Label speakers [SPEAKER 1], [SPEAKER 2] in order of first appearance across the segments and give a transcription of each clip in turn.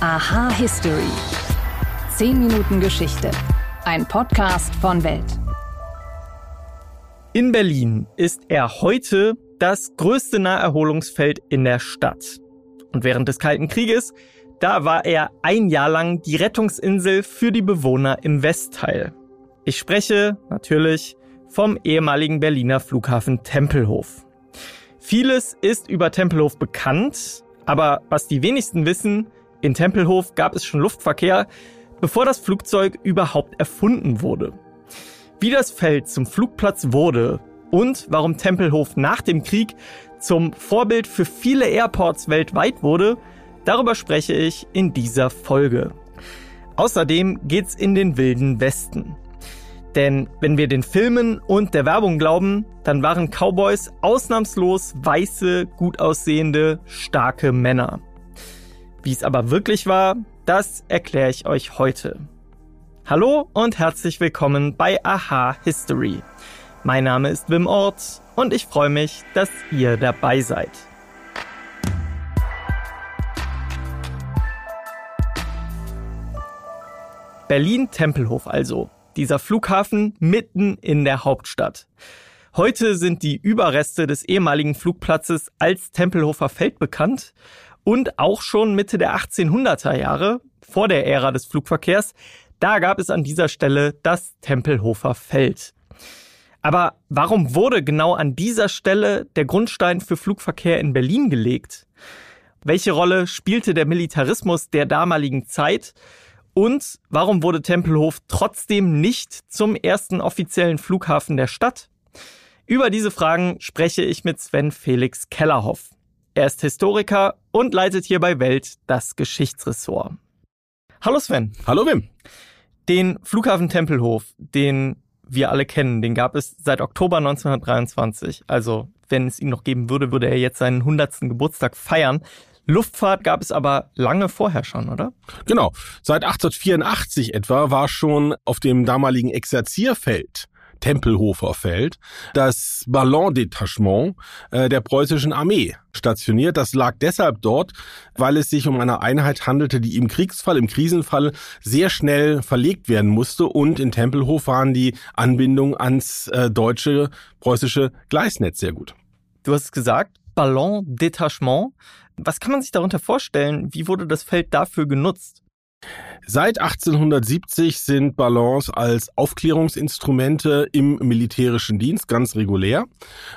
[SPEAKER 1] Aha History. 10 Minuten Geschichte. Ein Podcast von Welt.
[SPEAKER 2] In Berlin ist er heute das größte Naherholungsfeld in der Stadt. Und während des Kalten Krieges, da war er ein Jahr lang die Rettungsinsel für die Bewohner im Westteil. Ich spreche natürlich vom ehemaligen Berliner Flughafen Tempelhof. Vieles ist über Tempelhof bekannt, aber was die wenigsten wissen, in Tempelhof gab es schon Luftverkehr, bevor das Flugzeug überhaupt erfunden wurde. Wie das Feld zum Flugplatz wurde und warum Tempelhof nach dem Krieg zum Vorbild für viele Airports weltweit wurde, darüber spreche ich in dieser Folge. Außerdem geht's in den wilden Westen. Denn wenn wir den Filmen und der Werbung glauben, dann waren Cowboys ausnahmslos weiße, gut aussehende, starke Männer. Wie es aber wirklich war, das erkläre ich euch heute. Hallo und herzlich willkommen bei Aha History. Mein Name ist Wim Ort und ich freue mich, dass ihr dabei seid. Berlin-Tempelhof also. Dieser Flughafen mitten in der Hauptstadt. Heute sind die Überreste des ehemaligen Flugplatzes als Tempelhofer Feld bekannt und auch schon Mitte der 1800er Jahre, vor der Ära des Flugverkehrs, da gab es an dieser Stelle das Tempelhofer Feld. Aber warum wurde genau an dieser Stelle der Grundstein für Flugverkehr in Berlin gelegt? Welche Rolle spielte der Militarismus der damaligen Zeit? Und warum wurde Tempelhof trotzdem nicht zum ersten offiziellen Flughafen der Stadt? Über diese Fragen spreche ich mit Sven Felix Kellerhoff. Er ist Historiker und leitet hier bei Welt das Geschichtsressort. Hallo Sven.
[SPEAKER 3] Hallo Wim.
[SPEAKER 2] Den Flughafen Tempelhof, den wir alle kennen, den gab es seit Oktober 1923. Also wenn es ihn noch geben würde, würde er jetzt seinen 100. Geburtstag feiern. Luftfahrt gab es aber lange vorher schon, oder?
[SPEAKER 3] Genau. Seit 1884 etwa war schon auf dem damaligen Exerzierfeld Tempelhofer Feld, das Ballondetachement äh, der preußischen Armee stationiert. Das lag deshalb dort, weil es sich um eine Einheit handelte, die im Kriegsfall, im Krisenfall sehr schnell verlegt werden musste. Und in Tempelhof waren die Anbindungen ans äh, deutsche, preußische Gleisnetz sehr gut.
[SPEAKER 2] Du hast es gesagt, Ballondetachement. Was kann man sich darunter vorstellen? Wie wurde das Feld dafür genutzt?
[SPEAKER 3] Seit 1870 sind Ballons als Aufklärungsinstrumente im militärischen Dienst ganz regulär.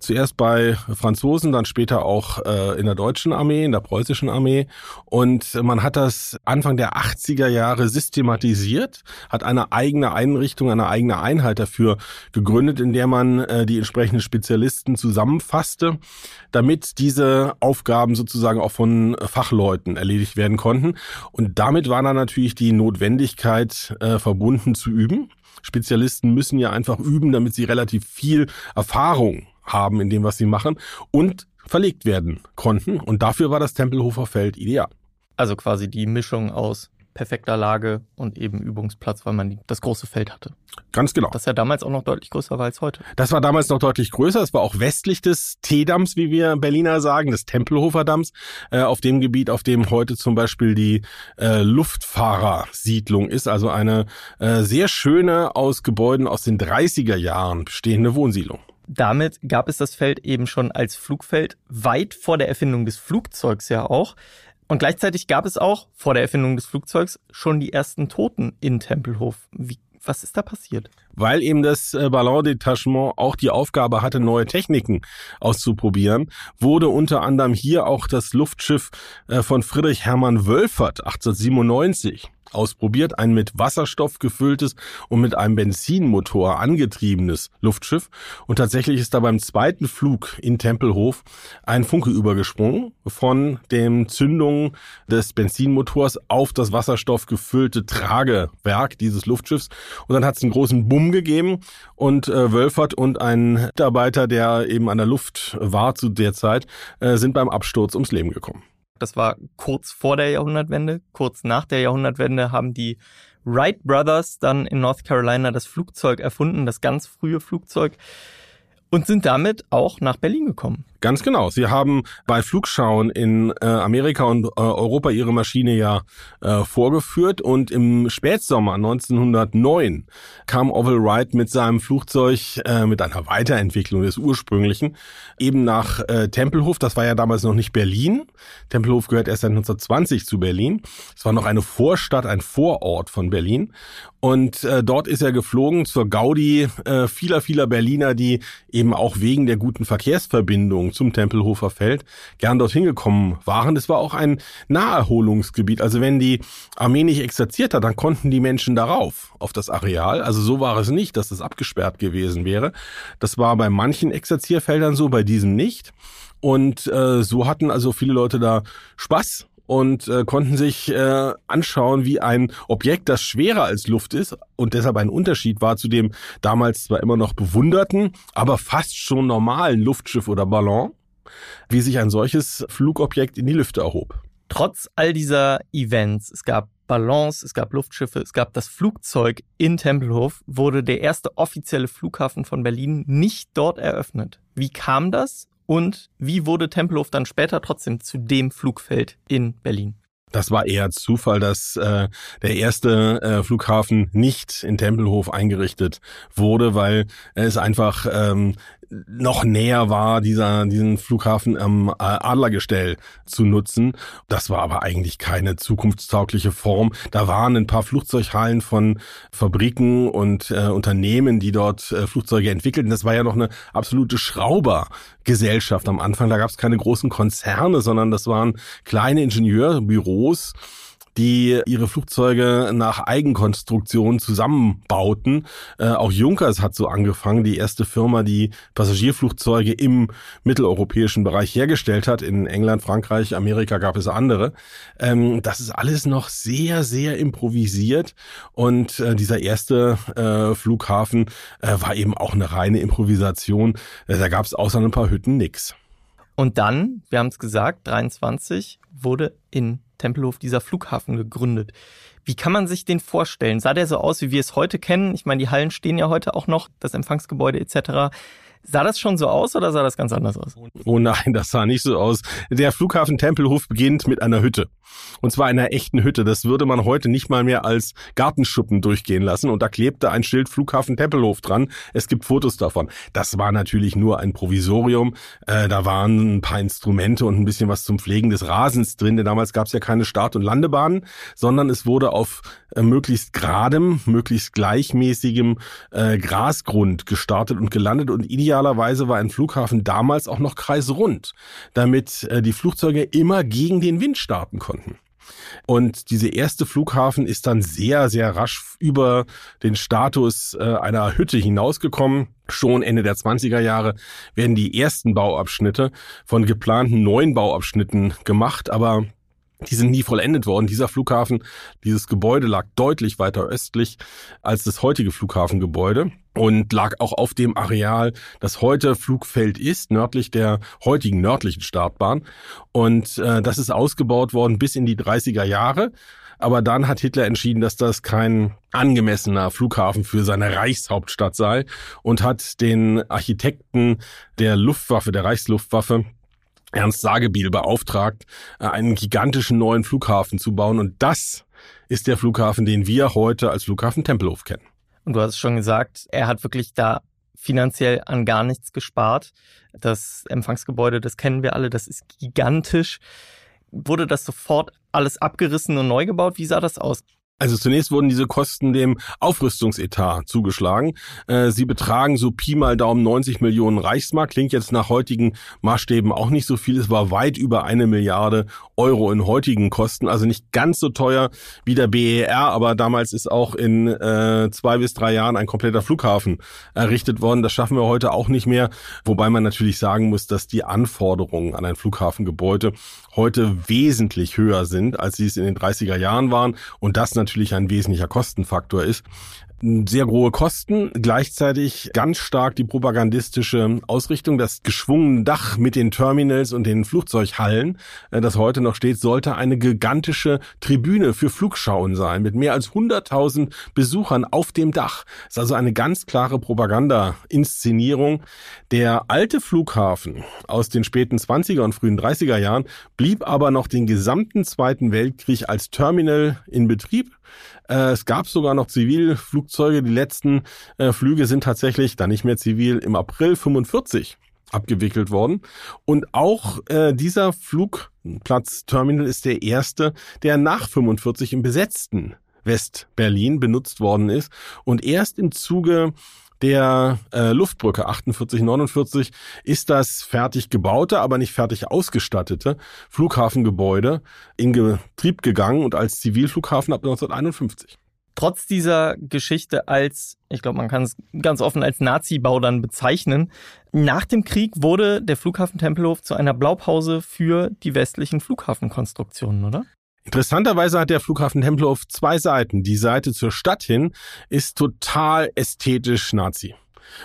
[SPEAKER 3] Zuerst bei Franzosen, dann später auch äh, in der deutschen Armee, in der preußischen Armee. Und man hat das Anfang der 80er Jahre systematisiert, hat eine eigene Einrichtung, eine eigene Einheit dafür gegründet, in der man äh, die entsprechenden Spezialisten zusammenfasste, damit diese Aufgaben sozusagen auch von Fachleuten erledigt werden konnten. Und damit war dann natürlich die Notwendigkeit äh, verbunden zu üben. Spezialisten müssen ja einfach üben, damit sie relativ viel Erfahrung haben in dem, was sie machen und verlegt werden konnten. Und dafür war das Tempelhofer Feld ideal.
[SPEAKER 2] Also quasi die Mischung aus perfekter Lage und eben Übungsplatz, weil man das große Feld hatte.
[SPEAKER 3] Ganz genau.
[SPEAKER 2] Das ja damals auch noch deutlich größer war als heute.
[SPEAKER 3] Das war damals noch deutlich größer. Es war auch westlich des T-Dams, wie wir Berliner sagen, des Tempelhofer Dams, äh, auf dem Gebiet, auf dem heute zum Beispiel die äh, Luftfahrersiedlung ist. Also eine äh, sehr schöne, aus Gebäuden aus den 30er Jahren bestehende Wohnsiedlung.
[SPEAKER 2] Damit gab es das Feld eben schon als Flugfeld weit vor der Erfindung des Flugzeugs ja auch. Und gleichzeitig gab es auch vor der Erfindung des Flugzeugs schon die ersten Toten in Tempelhof. Wie, was ist da passiert?
[SPEAKER 3] Weil eben das äh, Ballondetachement auch die Aufgabe hatte, neue Techniken auszuprobieren, wurde unter anderem hier auch das Luftschiff äh, von Friedrich Hermann Wölfert 1897 ausprobiert, ein mit Wasserstoff gefülltes und mit einem Benzinmotor angetriebenes Luftschiff. Und tatsächlich ist da beim zweiten Flug in Tempelhof ein Funke übergesprungen von dem Zündung des Benzinmotors auf das Wasserstoff gefüllte Tragewerk dieses Luftschiffs. Und dann hat es einen großen Bumm gegeben und äh, Wölfert und ein Mitarbeiter, der eben an der Luft war zu der Zeit, äh, sind beim Absturz ums Leben gekommen.
[SPEAKER 2] Das war kurz vor der Jahrhundertwende. Kurz nach der Jahrhundertwende haben die Wright Brothers dann in North Carolina das Flugzeug erfunden, das ganz frühe Flugzeug, und sind damit auch nach Berlin gekommen.
[SPEAKER 3] Ganz genau. Sie haben bei Flugschauen in äh, Amerika und äh, Europa ihre Maschine ja äh, vorgeführt und im Spätsommer 1909 kam Orville Wright mit seinem Flugzeug äh, mit einer Weiterentwicklung des ursprünglichen eben nach äh, Tempelhof. Das war ja damals noch nicht Berlin. Tempelhof gehört erst seit 1920 zu Berlin. Es war noch eine Vorstadt, ein Vorort von Berlin. Und äh, dort ist er geflogen zur Gaudi äh, vieler, vieler Berliner, die eben auch wegen der guten Verkehrsverbindung zum Tempelhofer Feld gern dorthin gekommen waren. Es war auch ein Naherholungsgebiet. Also wenn die Armee nicht exerziert hat, dann konnten die Menschen darauf, auf das Areal. Also so war es nicht, dass das abgesperrt gewesen wäre. Das war bei manchen Exerzierfeldern so, bei diesem nicht. Und äh, so hatten also viele Leute da Spaß und äh, konnten sich äh, anschauen, wie ein Objekt, das schwerer als Luft ist und deshalb ein Unterschied war zu dem damals zwar immer noch bewunderten, aber fast schon normalen Luftschiff oder Ballon, wie sich ein solches Flugobjekt in die Lüfte erhob.
[SPEAKER 2] Trotz all dieser Events, es gab Ballons, es gab Luftschiffe, es gab das Flugzeug in Tempelhof, wurde der erste offizielle Flughafen von Berlin nicht dort eröffnet. Wie kam das und wie wurde Tempelhof dann später trotzdem zu dem Flugfeld in Berlin?
[SPEAKER 3] Das war eher Zufall, dass äh, der erste äh, Flughafen nicht in Tempelhof eingerichtet wurde, weil es einfach ähm, noch näher war, dieser, diesen Flughafen am äh, Adlergestell zu nutzen. Das war aber eigentlich keine zukunftstaugliche Form. Da waren ein paar Flugzeughallen von Fabriken und äh, Unternehmen, die dort äh, Flugzeuge entwickelten. Das war ja noch eine absolute Schraubergesellschaft am Anfang. Da gab es keine großen Konzerne, sondern das waren kleine Ingenieurbüros, die ihre Flugzeuge nach Eigenkonstruktion zusammenbauten. Äh, auch Junkers hat so angefangen, die erste Firma, die Passagierflugzeuge im mitteleuropäischen Bereich hergestellt hat. In England, Frankreich, Amerika gab es andere. Ähm, das ist alles noch sehr, sehr improvisiert und äh, dieser erste äh, Flughafen äh, war eben auch eine reine Improvisation. Äh, da gab es außer ein paar Hütten nix.
[SPEAKER 2] Und dann, wir haben es gesagt, 23 wurde in Tempelhof dieser Flughafen gegründet. Wie kann man sich den vorstellen? Sah der so aus, wie wir es heute kennen? Ich meine, die Hallen stehen ja heute auch noch, das Empfangsgebäude etc. Sah das schon so aus oder sah das ganz anders aus?
[SPEAKER 3] Oh nein, das sah nicht so aus. Der Flughafen Tempelhof beginnt mit einer Hütte. Und zwar einer echten Hütte. Das würde man heute nicht mal mehr als Gartenschuppen durchgehen lassen. Und da klebte ein Schild Flughafen Tempelhof dran. Es gibt Fotos davon. Das war natürlich nur ein Provisorium. Äh, da waren ein paar Instrumente und ein bisschen was zum Pflegen des Rasens drin. Denn damals gab es ja keine Start- und Landebahnen, sondern es wurde auf äh, möglichst geradem, möglichst gleichmäßigem äh, Grasgrund gestartet und gelandet. Und idealerweise war ein Flughafen damals auch noch kreisrund, damit äh, die Flugzeuge immer gegen den Wind starten konnten. Und diese erste Flughafen ist dann sehr, sehr rasch über den Status äh, einer Hütte hinausgekommen. Schon Ende der 20er Jahre werden die ersten Bauabschnitte von geplanten neuen Bauabschnitten gemacht, aber die sind nie vollendet worden. Dieser Flughafen, dieses Gebäude lag deutlich weiter östlich als das heutige Flughafengebäude und lag auch auf dem Areal, das heute Flugfeld ist, nördlich der heutigen nördlichen Startbahn. Und äh, das ist ausgebaut worden bis in die 30er Jahre. Aber dann hat Hitler entschieden, dass das kein angemessener Flughafen für seine Reichshauptstadt sei und hat den Architekten der Luftwaffe, der Reichsluftwaffe, Ernst Sagebiel beauftragt, äh, einen gigantischen neuen Flughafen zu bauen. Und das ist der Flughafen, den wir heute als Flughafen Tempelhof kennen.
[SPEAKER 2] Und du hast schon gesagt, er hat wirklich da finanziell an gar nichts gespart. Das Empfangsgebäude, das kennen wir alle, das ist gigantisch. Wurde das sofort alles abgerissen und neu gebaut? Wie sah das aus?
[SPEAKER 3] Also zunächst wurden diese Kosten dem Aufrüstungsetat zugeschlagen. Äh, sie betragen so Pi mal Daumen 90 Millionen Reichsmark. Klingt jetzt nach heutigen Maßstäben auch nicht so viel. Es war weit über eine Milliarde Euro in heutigen Kosten. Also nicht ganz so teuer wie der BER, aber damals ist auch in äh, zwei bis drei Jahren ein kompletter Flughafen errichtet worden. Das schaffen wir heute auch nicht mehr. Wobei man natürlich sagen muss, dass die Anforderungen an ein Flughafengebäude heute wesentlich höher sind, als sie es in den 30er Jahren waren. Und das natürlich ein wesentlicher Kostenfaktor ist. sehr hohe Kosten, gleichzeitig ganz stark die propagandistische Ausrichtung. Das geschwungene Dach mit den Terminals und den Flugzeughallen, äh, das heute noch steht, sollte eine gigantische Tribüne für Flugschauen sein, mit mehr als 100.000 Besuchern auf dem Dach. Das ist also eine ganz klare Propaganda-Inszenierung. Der alte Flughafen aus den späten 20er und frühen 30er Jahren blieb aber noch den gesamten Zweiten Weltkrieg als Terminal in Betrieb äh, es gab sogar noch Zivilflugzeuge. Die letzten äh, Flüge sind tatsächlich dann nicht mehr zivil im April 45 abgewickelt worden. Und auch äh, dieser Flugplatzterminal ist der erste, der nach 45 im besetzten West-Berlin benutzt worden ist. Und erst im Zuge der äh, Luftbrücke 4849 ist das fertig gebaute, aber nicht fertig ausgestattete Flughafengebäude in Betrieb gegangen und als Zivilflughafen ab 1951
[SPEAKER 2] trotz dieser Geschichte als, ich glaube, man kann es ganz offen als Nazi-Bau dann bezeichnen, nach dem Krieg wurde der Flughafen Tempelhof zu einer Blaupause für die westlichen Flughafenkonstruktionen, oder?
[SPEAKER 3] Interessanterweise hat der Flughafen Tempelhof zwei Seiten. Die Seite zur Stadt hin ist total ästhetisch Nazi.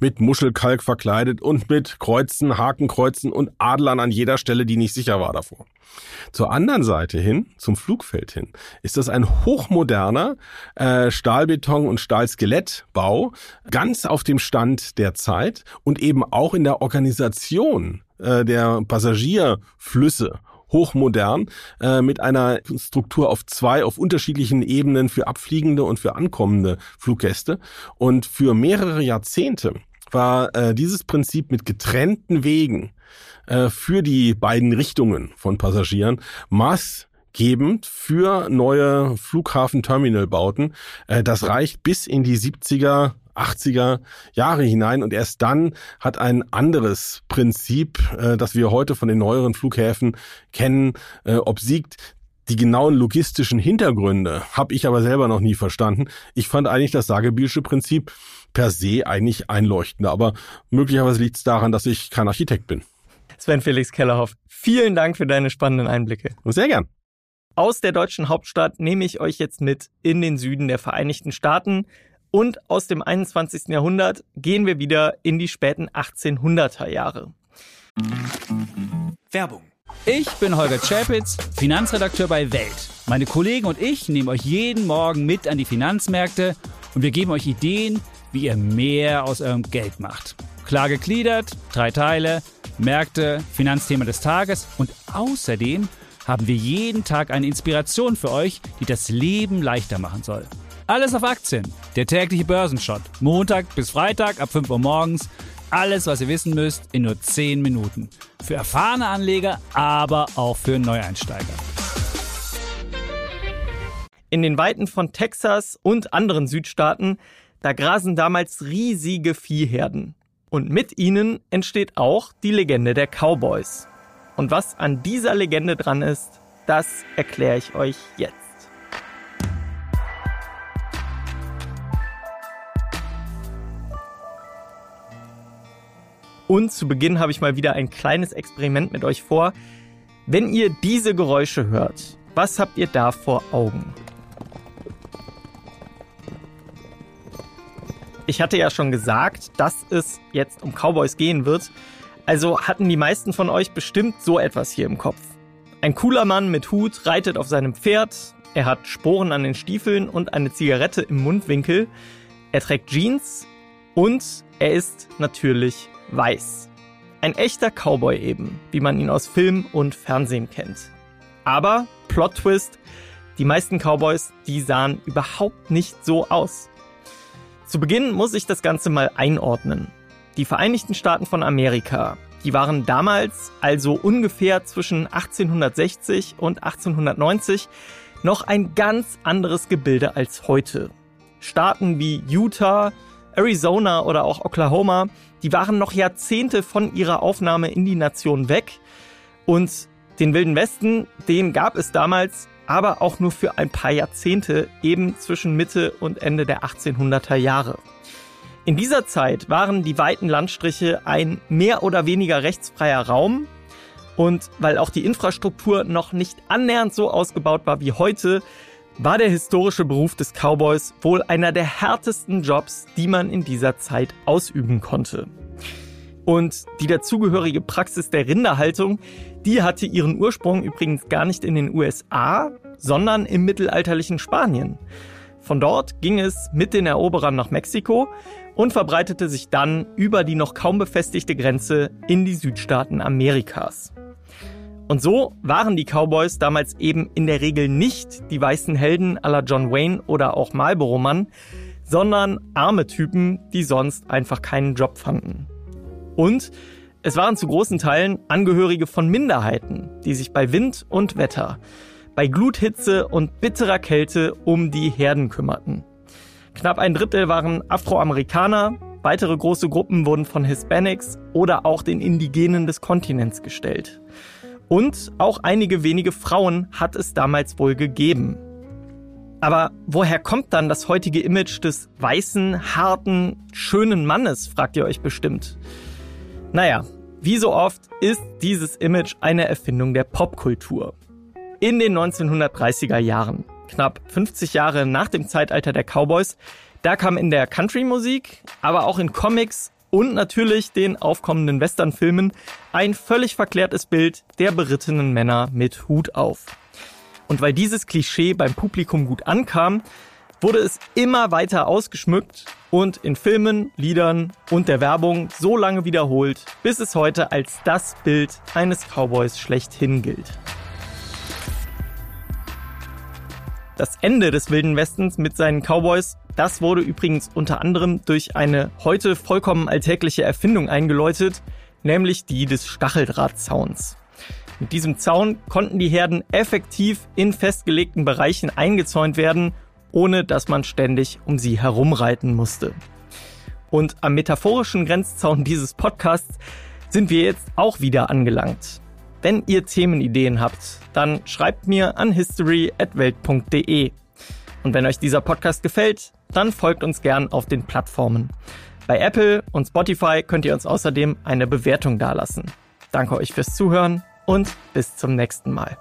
[SPEAKER 3] Mit Muschelkalk verkleidet und mit Kreuzen, Hakenkreuzen und Adlern an jeder Stelle, die nicht sicher war davor. Zur anderen Seite hin, zum Flugfeld hin, ist das ein hochmoderner äh, Stahlbeton- und Stahlskelettbau, ganz auf dem Stand der Zeit und eben auch in der Organisation äh, der Passagierflüsse hochmodern, äh, mit einer Struktur auf zwei, auf unterschiedlichen Ebenen für abfliegende und für ankommende Fluggäste. Und für mehrere Jahrzehnte war äh, dieses Prinzip mit getrennten Wegen äh, für die beiden Richtungen von Passagieren maßgebend für neue Flughafen-Terminal-Bauten. Äh, das reicht bis in die 70er 80er Jahre hinein und erst dann hat ein anderes Prinzip, äh, das wir heute von den neueren Flughäfen kennen, äh, obsiegt. Die genauen logistischen Hintergründe habe ich aber selber noch nie verstanden. Ich fand eigentlich das Sagebielsche Prinzip per se eigentlich einleuchtender, aber möglicherweise liegt es daran, dass ich kein Architekt bin.
[SPEAKER 2] Sven Felix Kellerhoff, vielen Dank für deine spannenden Einblicke.
[SPEAKER 3] Sehr gern.
[SPEAKER 2] Aus der deutschen Hauptstadt nehme ich euch jetzt mit in den Süden der Vereinigten Staaten und aus dem 21. Jahrhundert gehen wir wieder in die späten 1800er Jahre.
[SPEAKER 4] Werbung. Ich bin Holger Czapitz, Finanzredakteur bei Welt. Meine Kollegen und ich nehmen euch jeden Morgen mit an die Finanzmärkte und wir geben euch Ideen, wie ihr mehr aus eurem Geld macht. Klar gegliedert, drei Teile, Märkte, Finanzthema des Tages und außerdem haben wir jeden Tag eine Inspiration für euch, die das Leben leichter machen soll. Alles auf Aktien. Der tägliche Börsenshot. Montag bis Freitag ab 5 Uhr morgens. Alles, was ihr wissen müsst, in nur 10 Minuten. Für erfahrene Anleger, aber auch für Neueinsteiger.
[SPEAKER 2] In den Weiten von Texas und anderen Südstaaten, da grasen damals riesige Viehherden. Und mit ihnen entsteht auch die Legende der Cowboys. Und was an dieser Legende dran ist, das erkläre ich euch jetzt. Und zu Beginn habe ich mal wieder ein kleines Experiment mit euch vor. Wenn ihr diese Geräusche hört, was habt ihr da vor Augen? Ich hatte ja schon gesagt, dass es jetzt um Cowboys gehen wird. Also hatten die meisten von euch bestimmt so etwas hier im Kopf. Ein cooler Mann mit Hut reitet auf seinem Pferd. Er hat Sporen an den Stiefeln und eine Zigarette im Mundwinkel. Er trägt Jeans und er ist natürlich weiß. Ein echter Cowboy eben, wie man ihn aus Film und Fernsehen kennt. Aber, Plot Twist, die meisten Cowboys, die sahen überhaupt nicht so aus. Zu Beginn muss ich das Ganze mal einordnen. Die Vereinigten Staaten von Amerika, die waren damals, also ungefähr zwischen 1860 und 1890, noch ein ganz anderes Gebilde als heute. Staaten wie Utah, Arizona oder auch Oklahoma, die waren noch Jahrzehnte von ihrer Aufnahme in die Nation weg. Und den Wilden Westen, den gab es damals, aber auch nur für ein paar Jahrzehnte, eben zwischen Mitte und Ende der 1800er Jahre. In dieser Zeit waren die weiten Landstriche ein mehr oder weniger rechtsfreier Raum. Und weil auch die Infrastruktur noch nicht annähernd so ausgebaut war wie heute, war der historische Beruf des Cowboys wohl einer der härtesten Jobs, die man in dieser Zeit ausüben konnte. Und die dazugehörige Praxis der Rinderhaltung, die hatte ihren Ursprung übrigens gar nicht in den USA, sondern im mittelalterlichen Spanien. Von dort ging es mit den Eroberern nach Mexiko und verbreitete sich dann über die noch kaum befestigte Grenze in die Südstaaten Amerikas. Und so waren die Cowboys damals eben in der Regel nicht die weißen Helden aller John Wayne oder auch Marlboro Mann, sondern arme Typen, die sonst einfach keinen Job fanden. Und es waren zu großen Teilen Angehörige von Minderheiten, die sich bei Wind und Wetter, bei Gluthitze und bitterer Kälte um die Herden kümmerten. Knapp ein Drittel waren Afroamerikaner, weitere große Gruppen wurden von Hispanics oder auch den Indigenen des Kontinents gestellt. Und auch einige wenige Frauen hat es damals wohl gegeben. Aber woher kommt dann das heutige Image des weißen, harten, schönen Mannes, fragt ihr euch bestimmt. Naja, wie so oft ist dieses Image eine Erfindung der Popkultur. In den 1930er Jahren, knapp 50 Jahre nach dem Zeitalter der Cowboys, da kam in der Country-Musik, aber auch in Comics und natürlich den aufkommenden Westernfilmen ein völlig verklärtes Bild der berittenen Männer mit Hut auf. Und weil dieses Klischee beim Publikum gut ankam, wurde es immer weiter ausgeschmückt und in Filmen, Liedern und der Werbung so lange wiederholt, bis es heute als das Bild eines Cowboys schlechthin gilt. Das Ende des Wilden Westens mit seinen Cowboys, das wurde übrigens unter anderem durch eine heute vollkommen alltägliche Erfindung eingeläutet, nämlich die des Stacheldrahtzauns. Mit diesem Zaun konnten die Herden effektiv in festgelegten Bereichen eingezäunt werden ohne dass man ständig um sie herumreiten musste. Und am metaphorischen Grenzzaun dieses Podcasts sind wir jetzt auch wieder angelangt. Wenn ihr Themenideen habt, dann schreibt mir an history@welt.de. Und wenn euch dieser Podcast gefällt, dann folgt uns gern auf den Plattformen. Bei Apple und Spotify könnt ihr uns außerdem eine Bewertung dalassen. Danke euch fürs Zuhören und bis zum nächsten Mal.